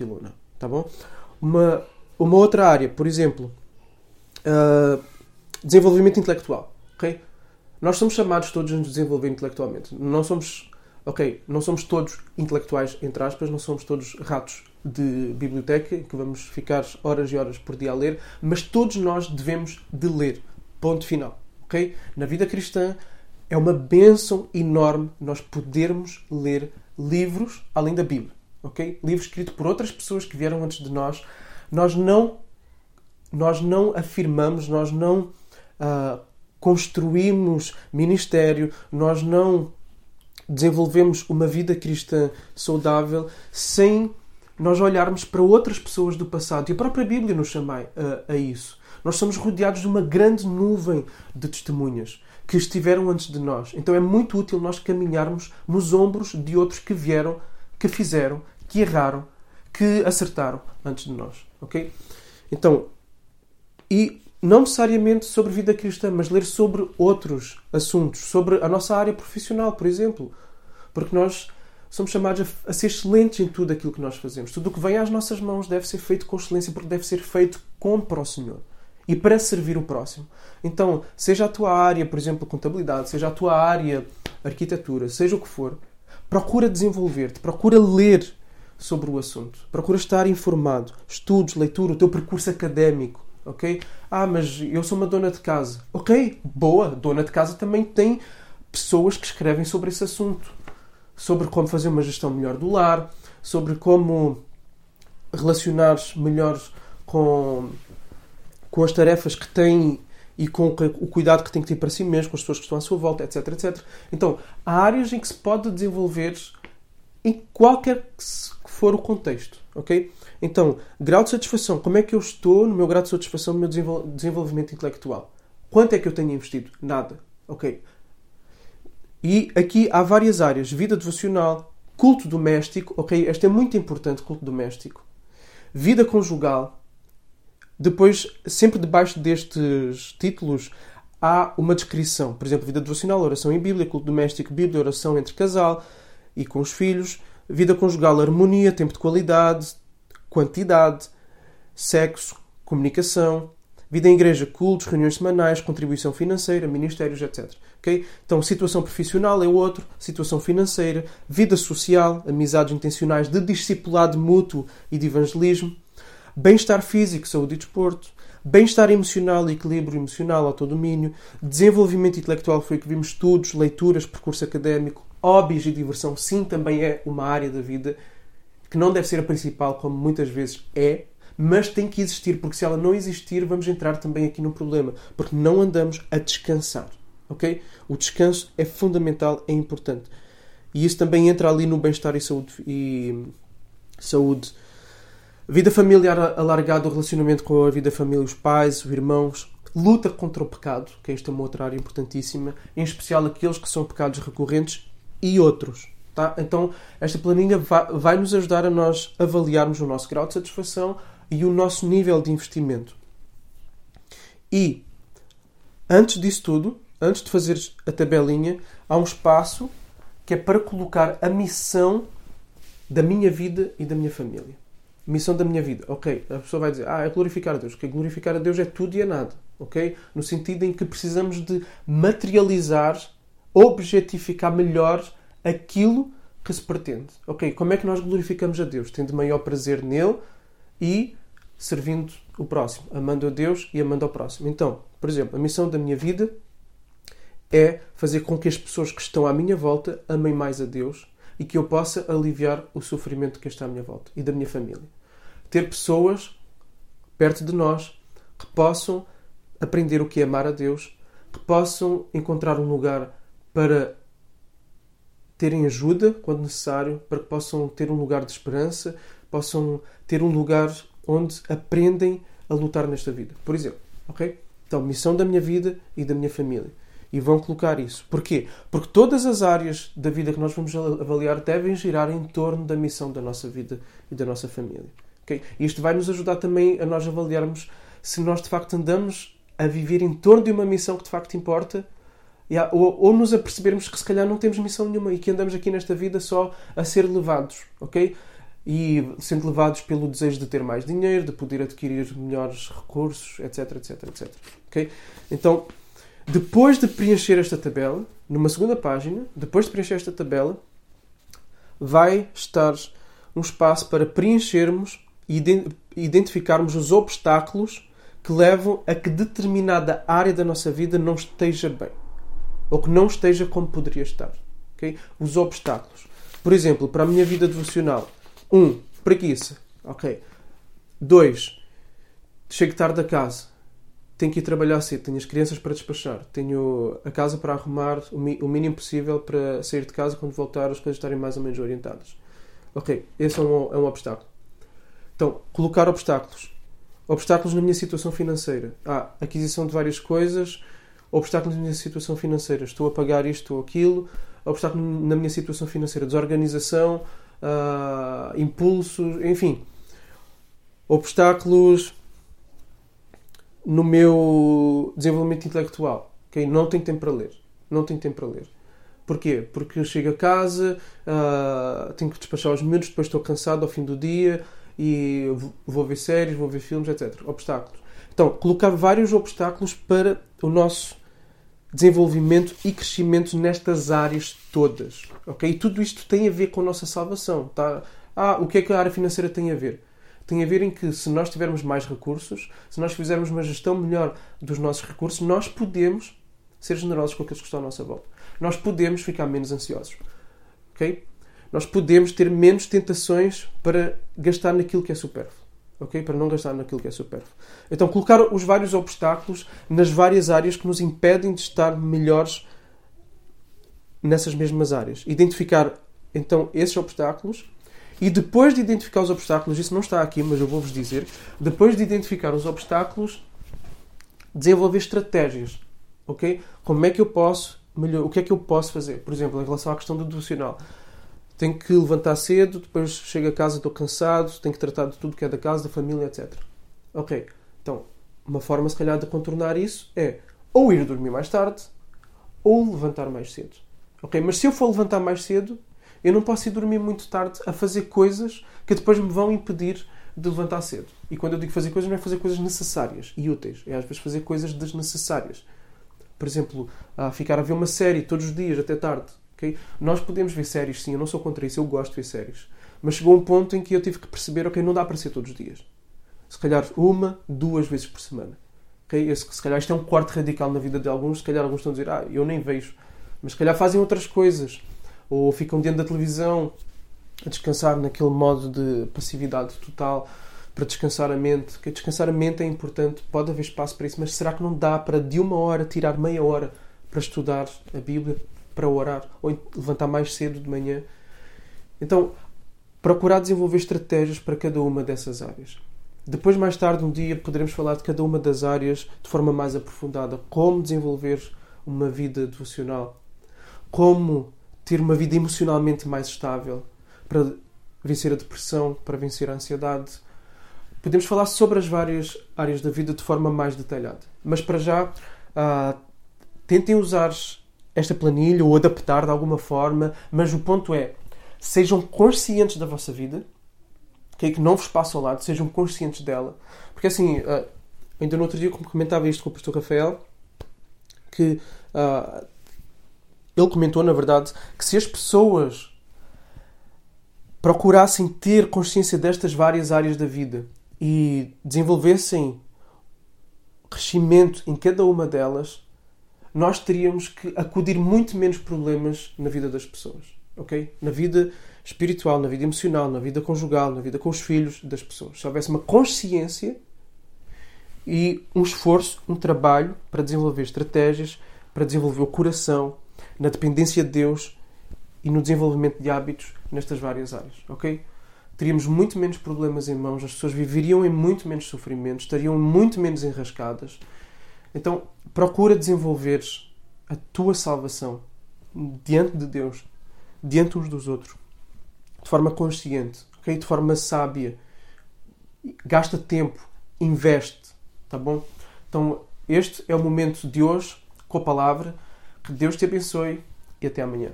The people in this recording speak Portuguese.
Barcelona, tá bom? Uma, uma outra área, por exemplo, uh, desenvolvimento intelectual, ok? Nós somos chamados todos a nos desenvolver intelectualmente. Não somos, ok, não somos todos intelectuais, entre aspas, não somos todos ratos de biblioteca que vamos ficar horas e horas por dia a ler, mas todos nós devemos de ler. Ponto final, ok? Na vida cristã é uma bênção enorme nós podermos ler livros além da Bíblia, ok? Livros escritos por outras pessoas que vieram antes de nós. Nós não, nós não afirmamos, nós não uh, construímos ministério, nós não desenvolvemos uma vida cristã saudável sem nós olharmos para outras pessoas do passado. E a própria Bíblia nos chama a, a isso. Nós somos rodeados de uma grande nuvem de testemunhas que estiveram antes de nós. Então é muito útil nós caminharmos nos ombros de outros que vieram, que fizeram, que erraram, que acertaram antes de nós. Ok? Então, e não necessariamente sobre vida cristã, mas ler sobre outros assuntos, sobre a nossa área profissional, por exemplo. Porque nós somos chamados a, a, ser excelentes em tudo aquilo que nós fazemos. Tudo o que vem às nossas mãos deve ser feito com excelência, porque deve ser feito com para o Senhor e para servir o próximo. Então, seja a tua área, por exemplo, contabilidade, seja a tua área arquitetura, seja o que for, procura desenvolver-te, procura ler sobre o assunto, procura estar informado, estudos, leitura, o teu percurso académico, ok? Ah, mas eu sou uma dona de casa. Ok, boa, dona de casa também tem pessoas que escrevem sobre esse assunto, sobre como fazer uma gestão melhor do lar, sobre como relacionar melhor com com as tarefas que tem e com o cuidado que tem que ter para si mesmo, com as pessoas que estão à sua volta, etc, etc. Então, há áreas em que se pode desenvolver em qualquer que for o contexto, ok? Então, grau de satisfação. Como é que eu estou no meu grau de satisfação no meu desenvolvimento intelectual? Quanto é que eu tenho investido? Nada, ok? E aqui há várias áreas. Vida devocional, culto doméstico, ok? Este é muito importante, culto doméstico. Vida conjugal, depois, sempre debaixo destes títulos, há uma descrição. Por exemplo, vida devocional, oração em Bíblia, culto doméstico, Bíblia, oração entre casal e com os filhos, vida conjugal, harmonia, tempo de qualidade, quantidade, sexo, comunicação, vida em igreja, cultos, reuniões semanais, contribuição financeira, ministérios, etc. Okay? Então, situação profissional é outro, situação financeira, vida social, amizades intencionais de discipulado mútuo e de evangelismo, bem-estar físico, saúde e desporto, bem-estar emocional equilíbrio emocional, autodomínio, desenvolvimento intelectual, foi o que vimos, estudos, leituras, percurso académico, hobbies e diversão, sim, também é uma área da vida que não deve ser a principal, como muitas vezes é, mas tem que existir, porque se ela não existir, vamos entrar também aqui no problema, porque não andamos a descansar, ok? O descanso é fundamental, é importante. E isso também entra ali no bem-estar e saúde, e saúde Vida familiar alargada, o relacionamento com a vida família, os pais, os irmãos. Luta contra o pecado, que esta é uma outra área importantíssima, em especial aqueles que são pecados recorrentes e outros. Tá? Então, esta planilha vai, vai nos ajudar a nós avaliarmos o nosso grau de satisfação e o nosso nível de investimento. E, antes disso tudo, antes de fazer a tabelinha, há um espaço que é para colocar a missão da minha vida e da minha família missão da minha vida. Ok, a pessoa vai dizer, ah, é glorificar a Deus. Ok, glorificar a Deus é tudo e é nada. Ok? No sentido em que precisamos de materializar, objetificar melhor aquilo que se pretende. Ok, como é que nós glorificamos a Deus? Tendo maior prazer nele e servindo o próximo, amando a Deus e amando ao próximo. Então, por exemplo, a missão da minha vida é fazer com que as pessoas que estão à minha volta amem mais a Deus e que eu possa aliviar o sofrimento que está à minha volta e da minha família ter pessoas perto de nós que possam aprender o que é amar a Deus, que possam encontrar um lugar para terem ajuda quando necessário, para que possam ter um lugar de esperança, possam ter um lugar onde aprendem a lutar nesta vida. Por exemplo, ok? Então, missão da minha vida e da minha família. E vão colocar isso. Porquê? Porque todas as áreas da vida que nós vamos avaliar devem girar em torno da missão da nossa vida e da nossa família. Okay? Isto vai nos ajudar também a nós avaliarmos se nós de facto andamos a viver em torno de uma missão que de facto importa ou, ou nos apercebermos que se calhar não temos missão nenhuma e que andamos aqui nesta vida só a ser levados, ok? e sendo levados pelo desejo de ter mais dinheiro, de poder adquirir melhores recursos, etc, etc, etc. Ok? Então, depois de preencher esta tabela, numa segunda página, depois de preencher esta tabela, vai estar um espaço para preenchermos identificarmos os obstáculos que levam a que determinada área da nossa vida não esteja bem ou que não esteja como poderia estar. Okay? Os obstáculos. Por exemplo, para a minha vida devocional, um, preguiça. Ok. Dois, chego tarde a casa. Tenho que ir trabalhar cedo. Tenho as crianças para despachar. Tenho a casa para arrumar o mínimo possível para sair de casa quando voltar as coisas estarem mais ou menos orientadas. Ok, esse é um, é um obstáculo. Então, colocar obstáculos. Obstáculos na minha situação financeira. Ah, aquisição de várias coisas. Obstáculos na minha situação financeira. Estou a pagar isto ou aquilo. Obstáculo na minha situação financeira. Desorganização uh, impulsos, enfim, obstáculos no meu desenvolvimento intelectual. Okay? Não tenho tempo para ler. Não tenho tempo para ler. Porquê? Porque eu chego a casa, uh, tenho que despachar os miúdos, depois estou cansado ao fim do dia e vou ver séries, vou ver filmes, etc. Obstáculos. Então, colocar vários obstáculos para o nosso desenvolvimento e crescimento nestas áreas todas. Ok? E tudo isto tem a ver com a nossa salvação. Tá? Ah, o que é que a área financeira tem a ver? Tem a ver em que se nós tivermos mais recursos, se nós fizermos uma gestão melhor dos nossos recursos, nós podemos ser generosos com aqueles que estão à nossa volta. Nós podemos ficar menos ansiosos. Ok? Nós podemos ter menos tentações para gastar naquilo que é supérfluo ok? Para não gastar naquilo que é supérfluo. Então, colocar os vários obstáculos nas várias áreas que nos impedem de estar melhores nessas mesmas áreas. Identificar, então, esses obstáculos e depois de identificar os obstáculos, isso não está aqui, mas eu vou-vos dizer, depois de identificar os obstáculos, desenvolver estratégias, ok? Como é que eu posso melhor, o que é que eu posso fazer? Por exemplo, em relação à questão do devocional tenho que levantar cedo, depois chego a casa, estou cansado, tenho que tratar de tudo que é da casa, da família, etc. Ok, então, uma forma se calhar de contornar isso é ou ir dormir mais tarde ou levantar mais cedo. Ok, mas se eu for levantar mais cedo, eu não posso ir dormir muito tarde a fazer coisas que depois me vão impedir de levantar cedo. E quando eu digo fazer coisas, não é fazer coisas necessárias e úteis, é às vezes fazer coisas desnecessárias. Por exemplo, ficar a ver uma série todos os dias até tarde Okay? Nós podemos ver séries, sim, eu não sou contra isso, eu gosto de ver séries. Mas chegou um ponto em que eu tive que perceber, ok, não dá para ser todos os dias. Se calhar uma, duas vezes por semana. Okay? Se calhar isto é um corte radical na vida de alguns, se calhar alguns estão a dizer, ah, eu nem vejo. Mas se calhar fazem outras coisas. Ou ficam diante da televisão a descansar naquele modo de passividade total para descansar a mente. Que descansar a mente é importante, pode haver espaço para isso, mas será que não dá para de uma hora tirar meia hora para estudar a Bíblia, para orar ou levantar mais cedo de manhã. Então, procurar desenvolver estratégias para cada uma dessas áreas. Depois, mais tarde, um dia, poderemos falar de cada uma das áreas de forma mais aprofundada. Como desenvolver uma vida devocional. Como ter uma vida emocionalmente mais estável para vencer a depressão, para vencer a ansiedade. Podemos falar sobre as várias áreas da vida de forma mais detalhada. Mas para já, uh, tentem usar esta planilha ou adaptar de alguma forma, mas o ponto é sejam conscientes da vossa vida, okay? que não vos passe ao lado, sejam conscientes dela. Porque assim, uh, ainda no outro dia comentava isto com o pastor Rafael, que uh, ele comentou, na verdade, que se as pessoas procurassem ter consciência destas várias áreas da vida e desenvolvessem crescimento em cada uma delas, nós teríamos que acudir muito menos problemas na vida das pessoas, ok? Na vida espiritual, na vida emocional, na vida conjugal, na vida com os filhos das pessoas. Se houvesse uma consciência e um esforço, um trabalho para desenvolver estratégias, para desenvolver o coração, na dependência de Deus e no desenvolvimento de hábitos nestas várias áreas, ok? Teríamos muito menos problemas em mãos, as pessoas viveriam em muito menos sofrimento, estariam muito menos enrascadas então, procura desenvolver a tua salvação diante de Deus, diante uns dos outros, de forma consciente, okay? de forma sábia. Gasta tempo, investe, tá bom? Então, este é o momento de hoje com a palavra. Que Deus te abençoe e até amanhã.